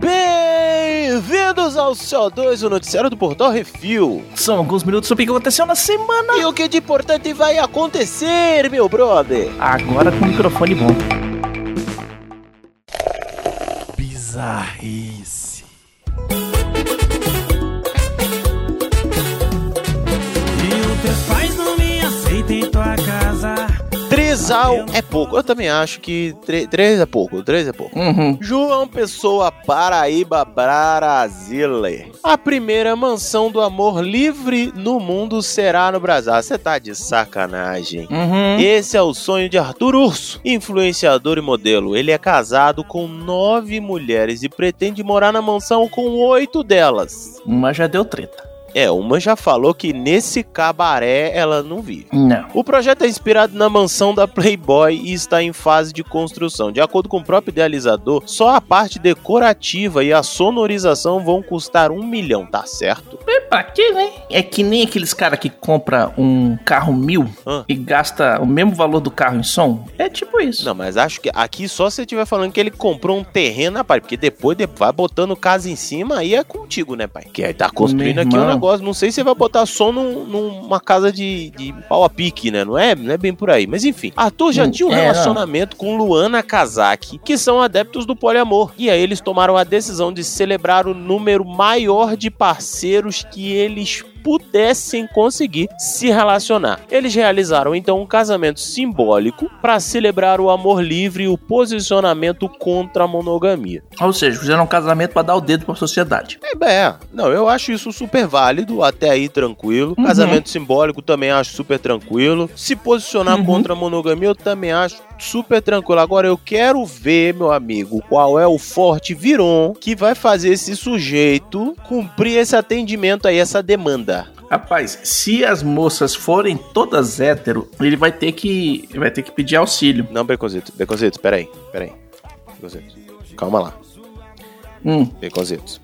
Bem-vindos ao CO2, o noticiário do Portal Refil. São alguns minutos sobre o que aconteceu na semana. E o que de importante vai acontecer, meu brother? Agora com o microfone bom. Bizarrice. Trisal é pouco. Eu também acho que três é pouco. Três é pouco. Uhum. João Pessoa, Paraíba, Brasília. A primeira mansão do amor livre no mundo será no Brasil. Você tá de sacanagem. Uhum. Esse é o sonho de Arthur Urso, influenciador e modelo. Ele é casado com nove mulheres e pretende morar na mansão com oito delas. Uma já deu treta. É, uma já falou que nesse cabaré ela não vive. Não. O projeto é inspirado na mansão da Playboy e está em fase de construção. De acordo com o próprio idealizador, só a parte decorativa e a sonorização vão custar um milhão, tá certo? É pra quê, né? É que nem aqueles caras que compra um carro mil Ah. e gasta o mesmo valor do carro em som. É tipo isso. Não, mas acho que aqui só se você estiver falando que ele comprou um terreno, pai? Porque depois de- vai botando casa em cima, aí é contigo, né, pai? Que aí tá construindo aqui um. Negócio. Não sei se você vai botar som num- numa casa de, de pau a pique, né? Não é, não é bem por aí. Mas enfim, Arthur já Hum, tinha um é, não. relacionamento com Luana Kazaki, que são adeptos do poliamor. E aí eles tomaram a decisão de celebrar o número maior de parceiros que eles pudessem conseguir se relacionar. Eles realizaram então um casamento simbólico para celebrar o amor livre e o posicionamento contra a monogamia. Ou seja, fizeram um casamento pra dar o dedo pra sociedade. É, bem, não, eu acho isso super válido, até aí tranquilo. Uhum. Casamento simbólico também acho super tranquilo. Se posicionar Uhum. contra a monogamia eu também acho super tranquilo. Agora eu quero ver, meu amigo, qual é o forte viron que vai fazer esse sujeito cumprir esse atendimento aí, essa demanda. Rapaz, se as moças forem todas hétero, ele vai ter que vai ter que pedir auxílio. Não, Beconzitos, Beconzitos, peraí, peraí. Beconzitos, calma lá, Hum. Beconzitos.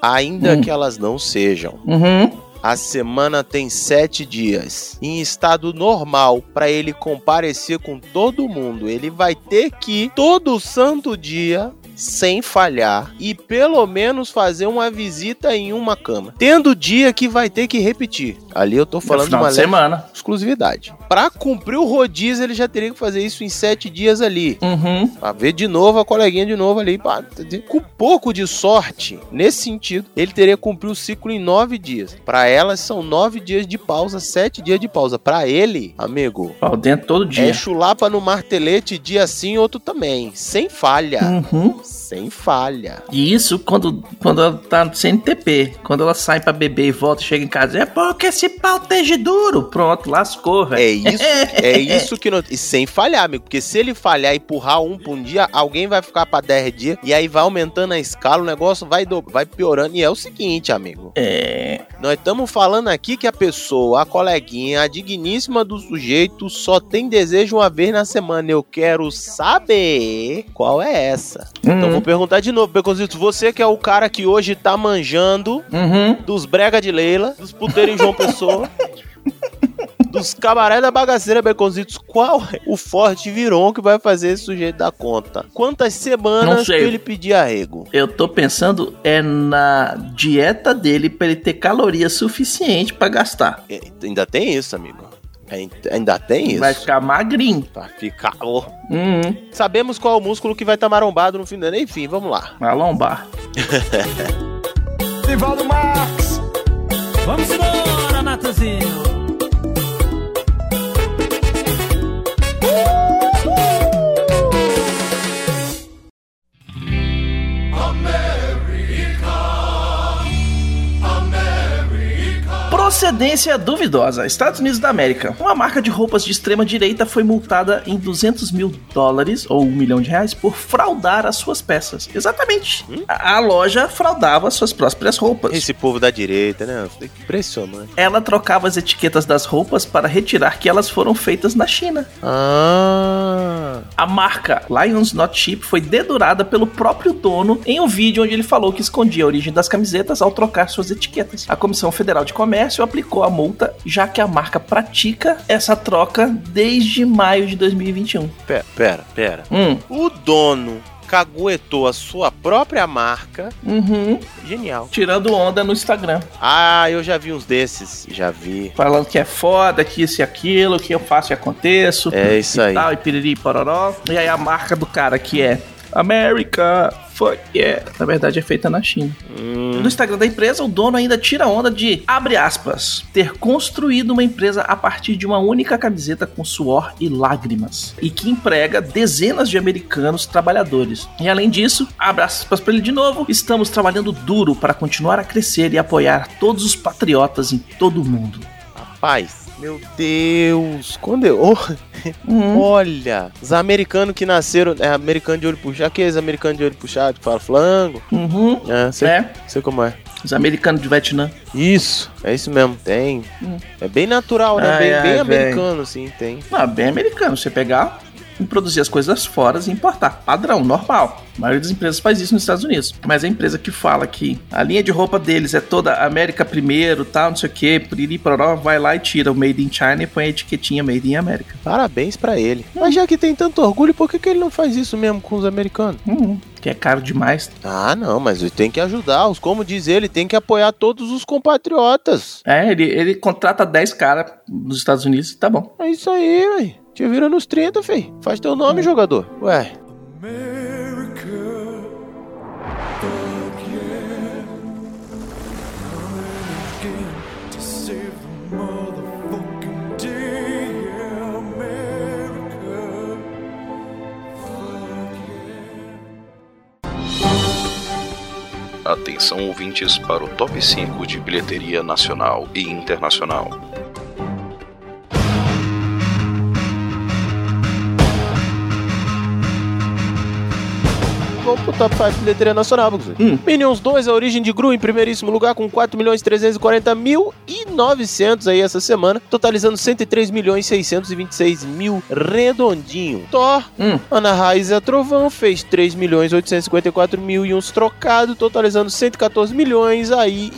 Ainda Hum. que elas não sejam, Uhum. A semana tem sete dias. Em estado normal, para ele comparecer com todo mundo, ele vai ter que todo santo dia, sem falhar, e pelo menos fazer uma visita em uma cama. Tendo dia que vai ter que repetir. Ali eu tô falando de uma de semana. exclusividade. Para cumprir o rodízio, ele já teria que fazer isso em sete dias ali. Uhum. Pra ver de novo a coleguinha de novo ali. Com pouco de sorte, nesse sentido, ele teria que cumprir o ciclo em nove dias. Pra elas são nove dias de pausa, sete dias de pausa. Pra ele, amigo, Pau dentro todo dia. é chulapa no martelete, dia sim, outro também. Sem falha. Uhum. Sem falha. E isso quando, quando ela tá no CNTP. Quando ela sai pra beber e volta e chega em casa. É porque esse pau esteja duro. Pronto, lascou, É velho. isso, é isso que não. E sem falhar, amigo. Porque se ele falhar e empurrar um por um dia, alguém vai ficar pra 10 dias. E aí vai aumentando a escala, o negócio vai, do... vai piorando. E é o seguinte, amigo. É. Nós estamos falando aqui que a pessoa, a coleguinha, a digníssima do sujeito só tem desejo uma vez na semana. Eu quero saber qual é essa. Então Uhum. vou perguntar de novo, Beconzito. Você que é o cara que hoje tá manjando Uhum. dos brega de Leila, dos puteiros em João Pessoa, dos cabaré da bagaceira Beconzitos, qual é o forte viron que vai fazer esse sujeito dar conta? Quantas semanas que ele pedir arrego? Eu tô pensando é na dieta dele pra ele ter caloria suficiente pra gastar. É, Ainda tem isso, amigo. Ai- Ainda tem isso. Vai ficar magrinho. Pra ficar. Ô, Uhum. Sabemos qual é o músculo que vai estar marombado no fim do ano. Enfim, vamos lá. A lombar. Divaldo Max. Vamos embora, Natanzinho. Procedência duvidosa. Estados Unidos da América. Uma marca de roupas de extrema direita foi multada em 200 mil dólares, ou um milhão de reais, por fraudar as suas peças. Exatamente. A, a loja fraudava suas próprias roupas. Esse povo da direita, né? Impressionante. Ela trocava as etiquetas das roupas para retirar que elas foram feitas na China. Ah. A marca Lions Not Cheap foi dedurada pelo próprio dono em um vídeo onde ele falou que escondia a origem das camisetas ao trocar suas etiquetas. A Comissão Federal de Comércio aplicou aplicou a multa, já que a marca pratica essa troca desde maio de 2021. Pera, pera, pera. Hum, O dono caguetou a sua própria marca. uhum. Genial. Tirando onda no Instagram. Ah, eu já vi uns desses. Já vi. Falando que é foda, que isso e aquilo, que eu faço e aconteço. É isso e aí. tal, e piriri pororó. E aí a marca do cara que é America, fuck yeah. Na verdade é feita na China. Hum, No Instagram da empresa, o dono ainda tira onda de, abre aspas, ter construído uma empresa a partir de uma única camiseta com suor e lágrimas, e que emprega dezenas de americanos trabalhadores. E além disso, abre aspas para ele de novo, estamos trabalhando duro para continuar a crescer e apoiar todos os patriotas em todo o mundo. rapaz. Meu Deus. Quando eu. Oh, Hum, olha. Os americanos que nasceram. É americano de olho puxado. Aqueles americanos de olho puxado que fala flango. Uhum, É, sei, é, sei como é. os americanos de Vietnã. Isso, é isso mesmo, tem. Hum. É bem natural, né? Ai, bem ai, bem americano, assim, tem. Não, bem americano, você pegar e produzir as coisas fora e importar. Padrão, normal. A maioria das empresas faz isso nos Estados Unidos. Mas a empresa que fala que a linha de roupa deles é toda América primeiro, tal, não sei o que, piriri pororó, vai lá e tira o Made in China e põe a etiquetinha Made in America. Parabéns pra ele. Mas já que tem tanto orgulho, por que, que ele não faz isso mesmo com os americanos? Hum, que é caro demais. Ah, não, mas ele tem que ajudar. Os, como diz ele, tem que apoiar todos os compatriotas. É, ele, ele contrata 10 caras nos Estados Unidos tá bom. É isso aí, véi. Te vira nos 30, fei. Faz teu nome, jogador. Ué. Atenção ouvintes para o top 5 de bilheteria nacional e internacional. Vamos pro top 5 de bilheteria nacional. Hum. Minions 2, a origem de Gru em primeiríssimo lugar com 4 milhões 340 mil e 900 aí essa semana, totalizando 103 milhões 626 mil redondinho. Thor, Hum. Ana Raiz e a Trovão fez 3 milhões 854 mil e uns trocados, totalizando 114 milhões aí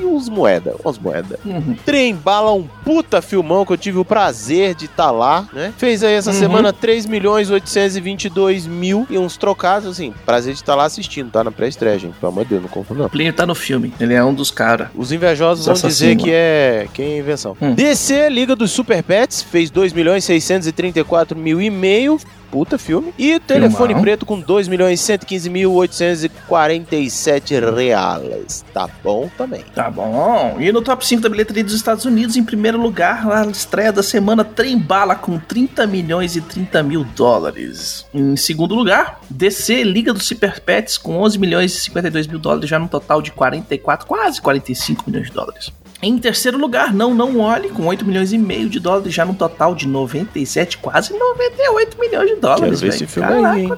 e uns moeda, umas moedas. Uhum. Trem Bala, um puta filmão que eu tive o prazer de estar lá, né? Fez aí essa Uhum. semana 3 milhões 822 mil e uns trocados, assim, prazer de estar lá assistindo, tá? Na pré-estreia, gente, pelo amor de Deus, não confunda não. Plínio tá no filme, ele é um dos caras. Os invejosos vão dizer que é, que é invenção. Hum. DC, Liga dos Super Pets, fez 2 milhões 634 mil e meio. Puta filme. E Telefone Filmão. Preto com 2 milhões 115 mil 847 reais. Tá bom também. Tá bom. E no top 5 da bilheteria dos Estados Unidos, em primeiro lugar, a estreia da semana Trem Bala com 30 milhões e 30 mil dólares. Em segundo lugar, DC Liga dos Super Pets com 11 milhões e 52 mil dólares, já num total de 44, quase 45 milhões de dólares. Em terceiro lugar, Não Não Olhe, com 8 milhões e meio de dólares, já num total de 97, quase 98 milhões de dólares. Quero ver esse filme aí, hein?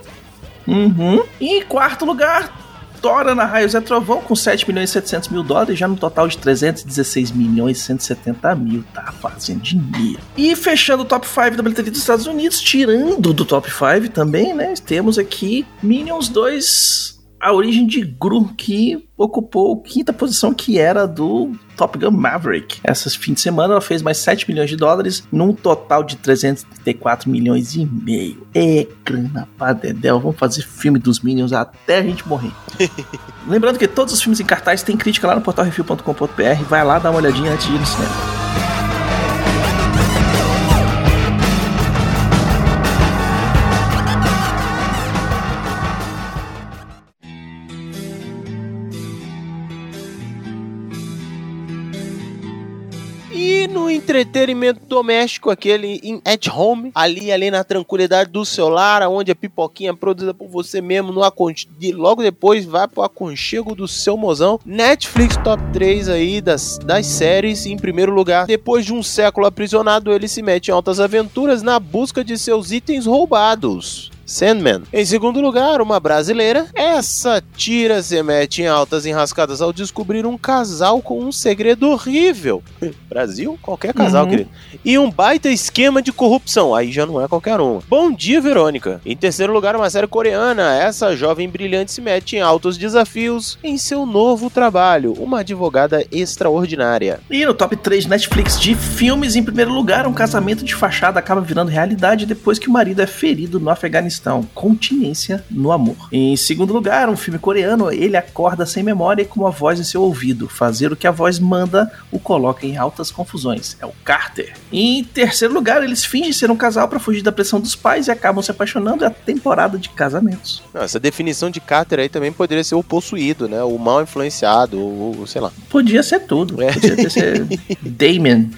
Uhum. E em quarto lugar, Thor, Ana Raios é Trovão com 7 milhões e 700 mil dólares, já no total de 316 milhões e 170 mil, tá fazendo dinheiro. E fechando o top 5 da bilheteria dos Estados Unidos, tirando do top 5 também, né, temos aqui Minions 2, a origem de Gru, que ocupou a quinta posição, que era do Top Gun Maverick. Essas fim de semana ela fez mais 7 milhões de dólares, num total de 334 milhões e meio. É grana pra dedéu, vamos fazer filme dos Minions até a gente morrer. Lembrando que todos os filmes em cartaz tem crítica lá no portalrefil.com.br, vai lá dar uma olhadinha antes de ir no cinema. Entretenimento doméstico, aquele em at home, ali, ali na tranquilidade do seu lar, onde a pipoquinha é produzida por você mesmo, no e logo depois vai pro aconchego do seu mozão. Netflix top 3 aí das, das séries, em primeiro lugar. Depois de um século aprisionado, ele se mete em altas aventuras na busca de seus itens roubados. Sandman. Em segundo lugar, uma brasileira. Essa tira se mete em altas enrascadas ao descobrir um casal com um segredo horrível. Brasil? Qualquer casal, Uhum. querido. E um baita esquema de corrupção. Aí já não é qualquer um. Bom dia, Verônica. Em terceiro lugar, uma série coreana. Essa jovem brilhante se mete em altos desafios em seu novo trabalho. Uma advogada extraordinária. E no top 3 Netflix de filmes, em primeiro lugar, um casamento de fachada acaba virando realidade depois que o marido é ferido no Afeganistão. Continência no amor. Em segundo lugar, um filme coreano, ele acorda sem memória e com uma voz em seu ouvido. Fazer o que a voz manda o coloca em altas confusões. É o Carter. Em terceiro lugar, eles fingem ser um casal para fugir da pressão dos pais e acabam se apaixonando. É a temporada de casamentos. Não, essa definição de Carter aí também poderia ser o possuído, né? O mal influenciado, ou, ou sei lá. Podia ser tudo. É. Podia ser Damien.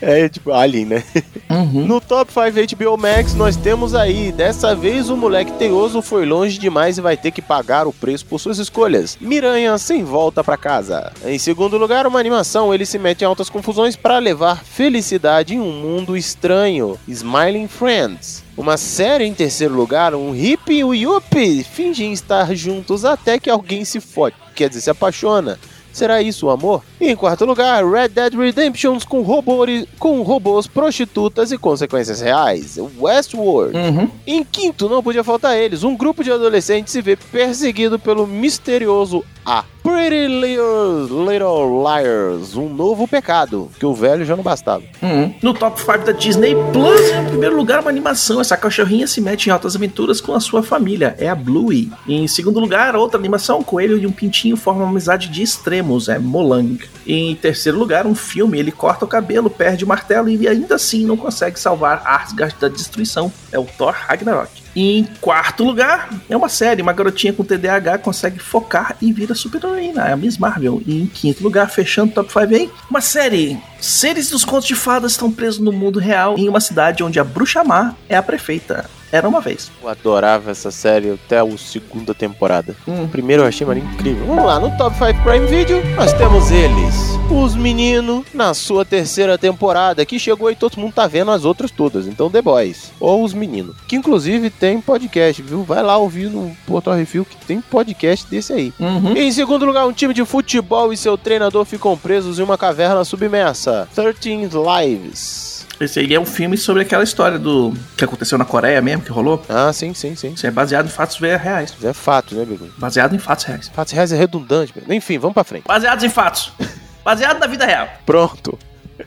É tipo Alien, né? Uhum. No Top 5 HBO Max nós temos aí, dessa vez o moleque teioso foi longe demais e vai ter que pagar o preço por suas escolhas. Miranha sem volta pra casa. Em segundo lugar, uma animação, ele se mete em altas confusões para levar felicidade em um mundo estranho. Smiling Friends. Uma série em terceiro lugar, um hippie e o Yuppie fingem estar juntos até que alguém se fode, quer dizer, se apaixona. Será isso o amor? E em quarto lugar, Red Dead Redemption com, robôs, com robôs, prostitutas e consequências reais. Westworld. Uhum. Em quinto, não podia faltar eles. Um grupo de adolescentes se vê perseguido pelo misterioso A. Pretty Little, Little Liars. Um novo pecado, que o velho já não bastava. Uhum. No top 5 da Disney Plus, em primeiro lugar, uma animação. Essa cachorrinha se mete em altas aventuras com a sua família. É a Bluey. Em segundo lugar, outra animação. Um coelho e um pintinho formam uma amizade de extremos. É Molang. Em terceiro lugar, um filme. Ele corta o cabelo, perde o martelo e ainda assim não consegue salvar Asgard da destruição. É o Thor Ragnarok. E em quarto lugar, é uma série. Uma garotinha com TDAH consegue focar e vira super-heroína. É a Miss Marvel. E em quinto lugar, fechando o top 5 aí, uma série. Seres dos contos de fadas estão presos no mundo real em uma cidade onde a bruxa má é a prefeita. Era uma vez. Eu adorava essa série até a segunda temporada. Hum. Primeiro eu achei mas incrível. Vamos lá, no Top 5 Prime Video, nós temos eles. Os meninos na sua terceira temporada, que chegou e todo mundo tá vendo as outras todas. Então, The Boys. Ou os meninos. Que inclusive tem podcast, viu? Vai lá ouvir no Portal Refil que tem podcast desse aí. Uhum. Em segundo lugar, um time de futebol e seu treinador ficam presos em uma caverna submersa. 13 Lives. Esse aí é um filme sobre aquela história do que aconteceu na Coreia mesmo, que rolou. Ah, sim, sim, sim. Isso é baseado em fatos reais. Isso é fato, né, Bigo? Baseado em fatos reais. Fatos reais é redundante. Enfim, vamos pra frente. Baseados em fatos. Baseado na vida real. Pronto.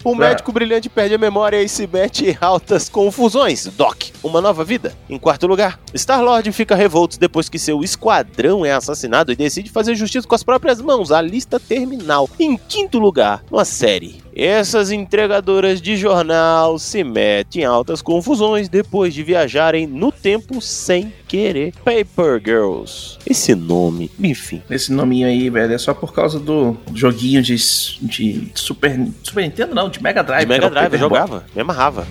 Um médico brilhante perde a memória e se mete em altas confusões. Doc, uma nova vida. Em quarto lugar, Star-Lord fica revolto depois que seu esquadrão é assassinado e decide fazer justiça com as próprias mãos. A lista terminal. Em quinto lugar, uma série. Essas entregadoras de jornal se metem em altas confusões depois de viajarem no tempo sem querer. Paper Girls. Esse nome, enfim. Esse nominho aí, velho, é só por causa do joguinho de, de Super, Super Nintendo, não, de Mega Drive. De Mega Drive, eu jogava, me amarrava.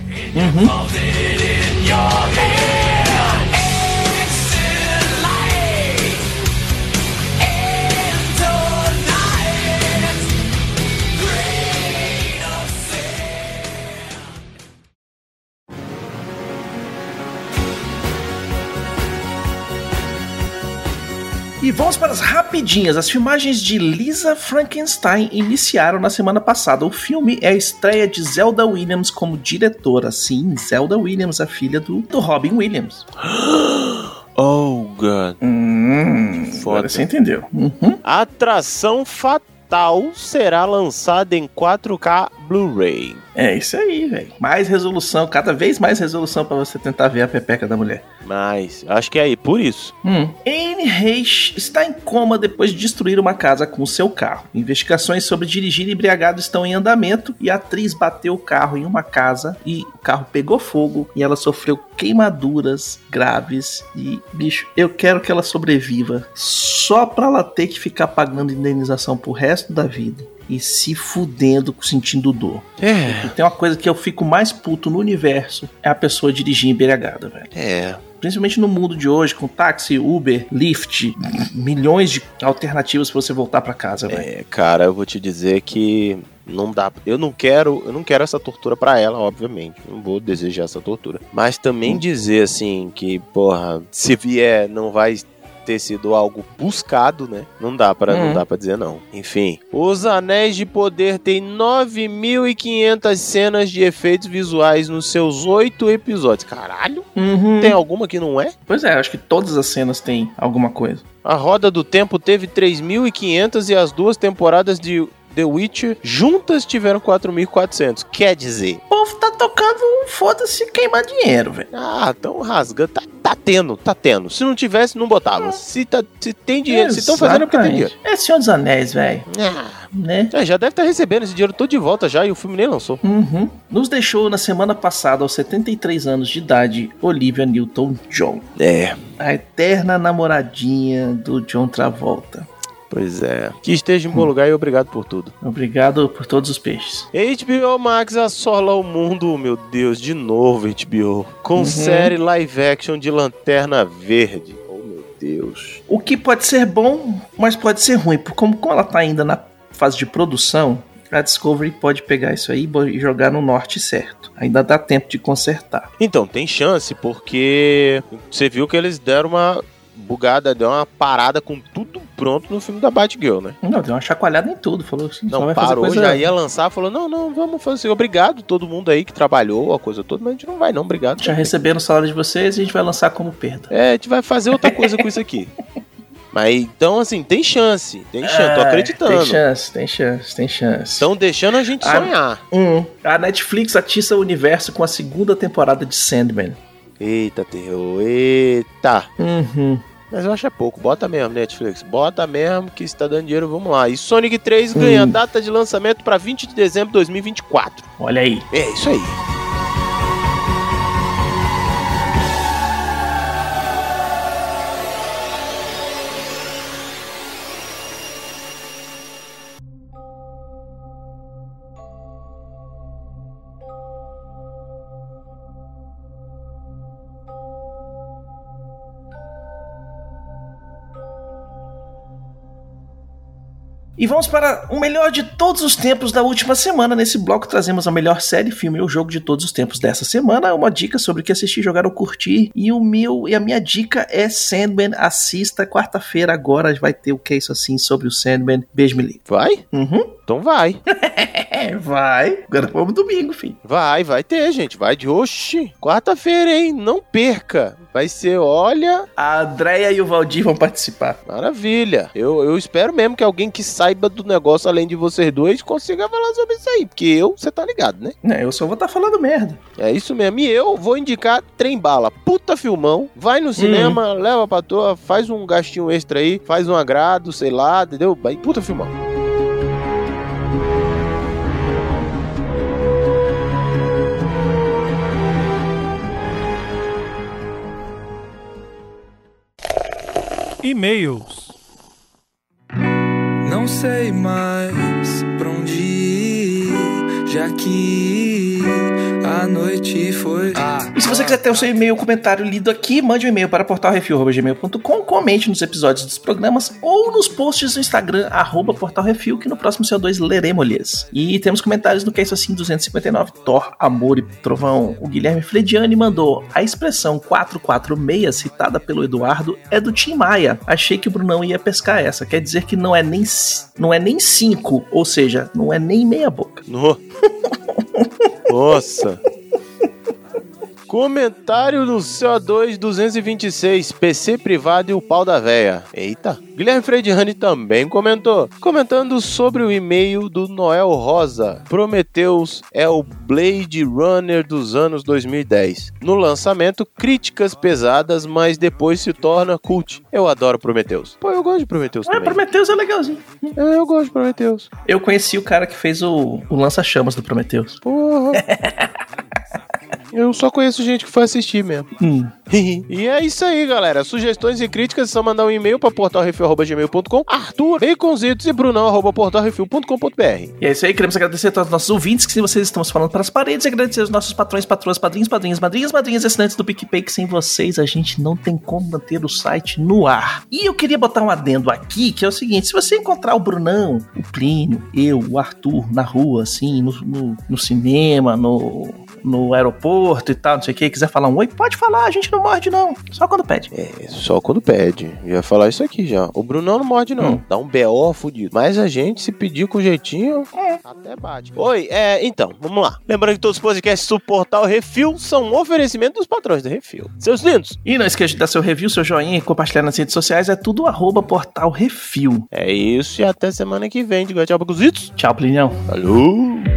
E vamos para as rapidinhas. As filmagens de Lisa Frankenstein iniciaram na semana passada. O filme é a estreia de Zelda Williams como diretora. Sim, Zelda Williams, a filha do, do Robin Williams. Oh, God. Hum, Foda. agora você entendeu. Uhum. Atração Fatal será lançada em 4K Blu-ray. É isso aí, velho. Mais resolução, cada vez mais resolução pra você tentar ver a pepeca da mulher. Mas, acho que é aí, por isso. Hum. Anne Heche está em coma depois de destruir uma casa com seu carro. Investigações sobre dirigir embriagado estão em andamento e a atriz bateu o carro em uma casa e o carro pegou fogo e ela sofreu queimaduras graves e, bicho, eu quero que ela sobreviva só pra ela ter que ficar pagando indenização pro resto da vida. E se fudendo, sentindo dor. É. Tem uma coisa que eu fico mais puto no universo: é a pessoa dirigir embriagada, velho É. principalmente no mundo de hoje, com táxi, Uber, Lyft, milhões de alternativas pra você voltar pra casa, velho. É, cara, eu vou te dizer que Não dá. Eu não quero, eu não quero essa tortura pra ela, obviamente. Não vou desejar essa tortura. Mas também dizer assim que, porra, se vier, não vai ter sido algo buscado, né? Não dá para Uhum. não dá para dizer não. Enfim, Os Anéis de Poder tem 9.500 cenas de efeitos visuais nos seus oito episódios. Caralho, Uhum. tem alguma que não é? Pois é, acho que todas as cenas têm alguma coisa. A Roda do Tempo teve 3.500 e as duas temporadas de The Witcher juntas tiveram 4.400. Quer dizer, O povo tá tocando um foda-se queimar dinheiro, velho. ah, tão rasgando. Tá, tá tendo, tá tendo. Se não tivesse, não botava. Se, tá, se tem dinheiro, se estão fazendo é porque tem dinheiro. É Senhor dos Anéis, velho. Ah, Né? é, já deve estar recebendo esse dinheiro todo de volta já e o filme nem lançou. Uhum. Nos deixou na semana passada, aos 73 anos de idade, Olivia Newton-John. É, A eterna namoradinha do John Travolta. Pois é. Que esteja em bom lugar e obrigado por tudo. Obrigado por todos os peixes. HBO Max assola o mundo, meu Deus, de novo HBO. Com Uhum. série live action de Lanterna Verde. Oh, meu Deus. O que pode ser bom, mas pode ser ruim. Porque como, como ela tá ainda na fase de produção, a Discovery pode pegar isso aí e jogar no norte certo. Ainda dá tempo de consertar. Então, tem chance, porque você viu que eles deram uma bugada, deu uma parada com tudo pronto no filme da Batgirl, né? Não, deu uma chacoalhada em tudo. Falou assim, Não, parou, coisa... já ia lançar, falou, não, não, vamos fazer, obrigado todo mundo aí que trabalhou, a coisa toda, mas a gente não vai não, obrigado. Já receberam o salário de vocês e a gente vai lançar como perda. É, a gente vai fazer outra coisa com isso aqui. Mas então, assim, tem chance, tem chance, tô Ah, acreditando. Tem chance, tem chance, tem chance. Estão deixando a gente Ah, sonhar. Um, a Netflix atiça o universo com a segunda temporada de Sandman. Eita, terror, eita. Uhum. Mas eu acho é pouco, bota mesmo, Netflix, bota mesmo que está dando dinheiro, vamos lá. E Sonic 3 ganha Hum. data de lançamento para 20 de dezembro de 2024. Olha aí. É isso aí. E vamos para o melhor de todos os tempos da última semana. Nesse bloco trazemos a melhor série, filme ou jogo de todos os tempos dessa semana. Uma dica sobre o que assistir, jogar ou curtir. E o meu e a minha dica é Sandman. Assista quarta-feira agora vai ter o que é isso assim sobre o Sandman. Beijo, me livre. Vai? Uhum. Então vai. É, vai. Agora vamos domingo, filho. Vai, vai ter, gente. Vai de oxi. Quarta-feira, hein? Não perca. Vai ser, olha, A Andrea e o Valdir vão participar. maravilha. Eu, eu espero mesmo que alguém que saiba do negócio, além de vocês dois, consiga falar sobre isso aí. Porque eu, você tá ligado, né? É, eu só vou estar falando merda. É isso mesmo. E eu vou indicar Trem Bala. Puta filmão. Vai no cinema, leva pra toa, faz um gastinho extra aí, faz um agrado, sei lá, entendeu? Puta filmão. E-mails. Não sei mais pra onde ir, já que a noite foi. Ah, E se você quiser ter o seu e-mail comentário lido aqui, mande um e-mail para portalrefil.gmail.com, comente nos episódios dos programas ou nos posts no Instagram, arroba portalrefil, que no próximo CO2 leremos-lhes. E temos comentários no Que é Isso Assim 259, Thor, Amor e Trovão. O Guilherme Frediani mandou a expressão 446, citada pelo Eduardo, é do Tim Maia. Achei que o Brunão ia pescar essa. Quer dizer que não é nem, não é nem 5, ou seja, não é nem meia boca. No- Nossa. Comentário no CO2 226, PC privado e o pau da véia. Eita. Guilherme Frediani também comentou, comentando sobre o e-mail do Noel Rosa. Prometheus é o Blade Runner dos anos 2010. No lançamento, críticas pesadas, mas depois se torna cult. Eu adoro Prometheus. Pô, eu gosto de Prometheus Ah, também. Prometheus é legalzinho. É, eu gosto de Prometheus. Eu conheci o cara que fez o, o lança-chamas do Prometheus. Porra. Eu só conheço gente que foi assistir mesmo. Hum. e é isso aí, galera. Sugestões e críticas é só mandar um e-mail para portalrefil.gmail.com, Arthur, Baconzitos e Brunão, arroba portalrefil.com.br. E é isso aí, queremos agradecer a todos os nossos ouvintes, que se vocês estamos falando para as paredes, e agradecer aos nossos patrões, patroas, padrinhos, padrinhas, madrinhas, madrinhas, assinantes do PicPay, que sem vocês a gente não tem como manter o site no ar. E eu queria botar um adendo aqui, que é o seguinte, se você encontrar o Brunão, o Plínio, eu, o Arthur, na rua, assim, no, no, no cinema, no, no aeroporto e tal, não sei o que, quiser falar um oi, pode falar, a gente não morde não, só quando pede. É, só quando pede. Eu ia falar isso aqui já. O Brunão não morde, não. Hum. Dá um BO fudido. Mas a gente, se pedir com jeitinho, até bate. Oi, é, então, vamos lá. Lembrando que todos os podcasts do Portal Refil são um oferecimento dos patrões do Refil. Seus lindos, E não esqueça de dar seu review, seu joinha e compartilhar nas redes sociais, é tudo arroba portal refil. é isso e até semana que vem. Tchau, Baconzitos. Tchau, Plinião. Falou!